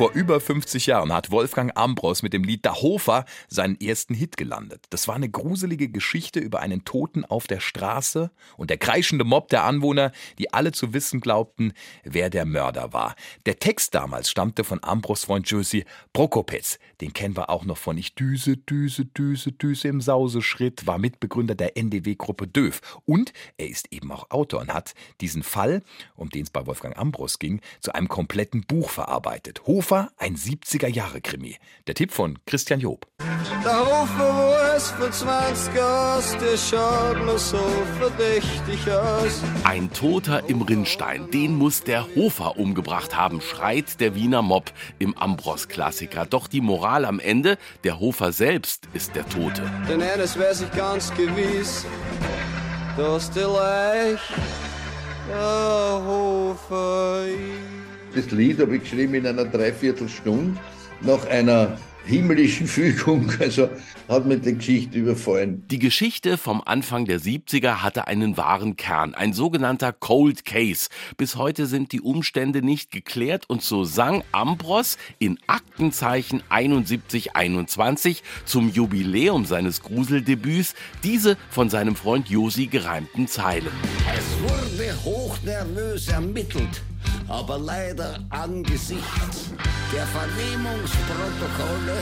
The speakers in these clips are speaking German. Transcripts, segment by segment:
Vor über 50 Jahren hat Wolfgang Ambros mit dem Lied Der Hofer seinen ersten Hit gelandet. Das war eine gruselige Geschichte über einen Toten auf der Straße und der kreischende Mob der Anwohner, die alle zu wissen glaubten, wer der Mörder war. Der Text damals stammte von Ambros Freund Josi Prokopetz. Den kennen wir auch noch von Ich düse, düse, düse, düse im Sauseschritt, war Mitbegründer der NDW-Gruppe Döf. Und er ist eben auch Autor und hat diesen Fall, um den es bei Wolfgang Ambros ging, zu einem kompletten Buch verarbeitet. Hofer Hofer, ein 70er-Jahre-Krimi. Der Tipp von Christian Job. Der Hofer, wo es für 20 aus, der schaut mir so verdächtig aus. Ein Toter im Rinnstein, den muss der Hofer umgebracht haben, schreit der Wiener Mob im Ambros-Klassiker. Doch die Moral am Ende, der Hofer selbst ist der Tote. Denn eines weiß ich ganz gewiss, dass der Leich der Hofer ist. Das Lied habe ich geschrieben in einer Dreiviertelstunde nach einer himmlischen Fügung. Also hat mir die Geschichte überfallen. Die Geschichte vom Anfang der 70er hatte einen wahren Kern, ein sogenannter Cold Case. Bis heute sind die Umstände nicht geklärt und so sang Ambros in Aktenzeichen 7121 zum Jubiläum seines Gruseldebüts diese von seinem Freund Josi gereimten Zeilen. Es wurde hochnervös ermittelt aber leider angesichts der Vernehmungsprotokolle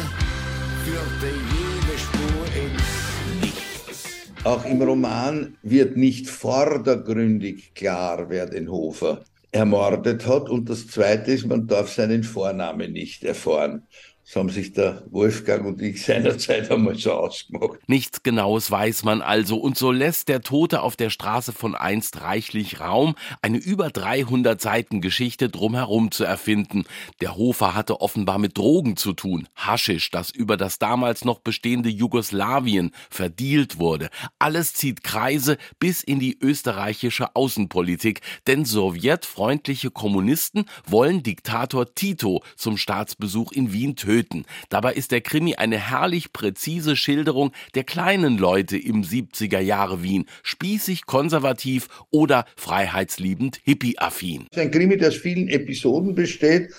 führte jede Spur ins Nichts. Auch im Roman wird nicht vordergründig klar, wer den Hofer ermordet hat. Und das Zweite ist, man darf seinen Vornamen nicht erfahren. Das haben sich der Wolfgang und ich seinerzeit einmal so ausgemacht. Nichts Genaues weiß man also. Und so lässt der Tote auf der Straße von einst reichlich Raum, eine über 300 Seiten Geschichte drumherum zu erfinden. Der Hofer hatte offenbar mit Drogen zu tun. Haschisch, das über das damals noch bestehende Jugoslawien verdielt wurde. Alles zieht Kreise bis in die österreichische Außenpolitik. Denn sowjetfreundliche Kommunisten wollen Diktator Tito zum Staatsbesuch in Wien töten töten. Dabei ist der Krimi eine herrlich präzise Schilderung der kleinen Leute im 70er Jahre Wien. Spießig, konservativ oder freiheitsliebend hippie-affin. Ein Krimi, der aus vielen Episoden besteht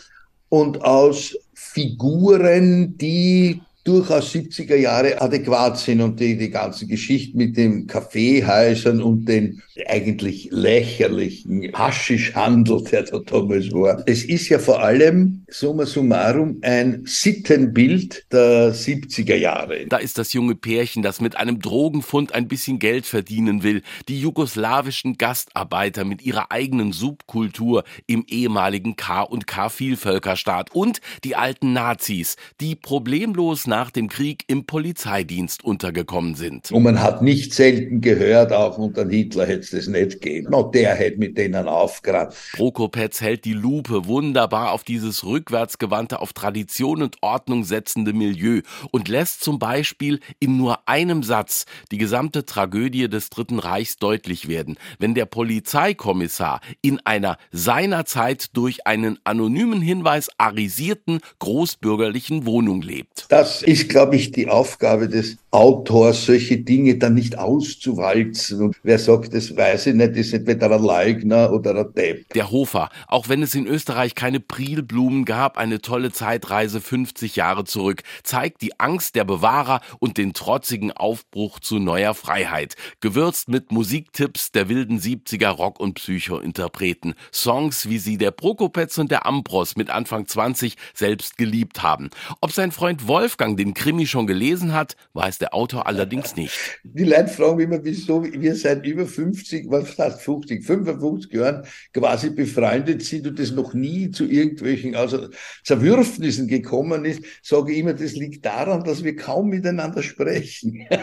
und aus Figuren, die durchaus 70er Jahre adäquat sind und die, die ganze Geschichte mit den Kaffeehäusern und den eigentlich lächerlichen Haschischhandel, der da damals war. Es ist ja vor allem, summa summarum, ein Sittenbild der 70er Jahre. Da ist das junge Pärchen, das mit einem Drogenfund ein bisschen Geld verdienen will. Die jugoslawischen Gastarbeiter mit ihrer eigenen Subkultur im ehemaligen K- und K-Vielvölkerstaat und die alten Nazis, die problemlos nach dem Krieg im Polizeidienst untergekommen sind. Und man hat nicht selten gehört, auch unter Hitler hätte es das nicht gegeben. No, der hätte mit denen aufgerannt. Prokopetz hält die Lupe wunderbar auf dieses rückwärtsgewandte, auf Tradition und Ordnung setzende Milieu und lässt zum Beispiel in nur einem Satz die gesamte Tragödie des Dritten Reichs deutlich werden, wenn der Polizeikommissar in einer seinerzeit durch einen anonymen Hinweis arisierten großbürgerlichen Wohnung lebt. Das ist, glaube ich, die Aufgabe des Autors, solche Dinge dann nicht auszuwalzen. Und wer sagt, das weiß ich nicht, ist entweder ein Leugner oder ein Depp. Der Hofer, auch wenn es in Österreich keine Prilblumen gab, eine tolle Zeitreise 50 Jahre zurück, zeigt die Angst der Bewahrer und den trotzigen Aufbruch zu neuer Freiheit. Gewürzt mit Musiktipps der wilden 70er Rock- und Psycho-Interpreten. Songs, wie sie der Prokopetz und der Ambros mit Anfang 20 selbst geliebt haben. Ob sein Freund Wolfgang den Krimi schon gelesen hat, weiß der Autor allerdings nicht. Die Leute fragen immer, wieso wir seit über 50, was heißt 50, 55 Jahren quasi befreundet sind und das noch nie zu irgendwelchen also Zerwürfnissen gekommen ist, sage ich immer, das liegt daran, dass wir kaum miteinander sprechen.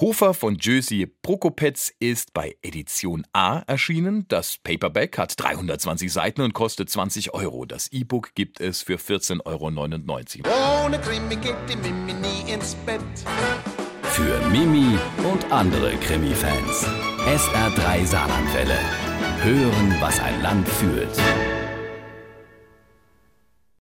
Hofer von Jösi Prokopetz ist bei Edition A erschienen. Das Paperback hat 320 Seiten und kostet 20 Euro. Das E-Book gibt es für 14,99 Euro. Ohne Krimi geht die Mimi nie ins Bett. Für Mimi und andere Krimi-Fans. SR3 Saarlandwelle. Hören, was ein Land fühlt.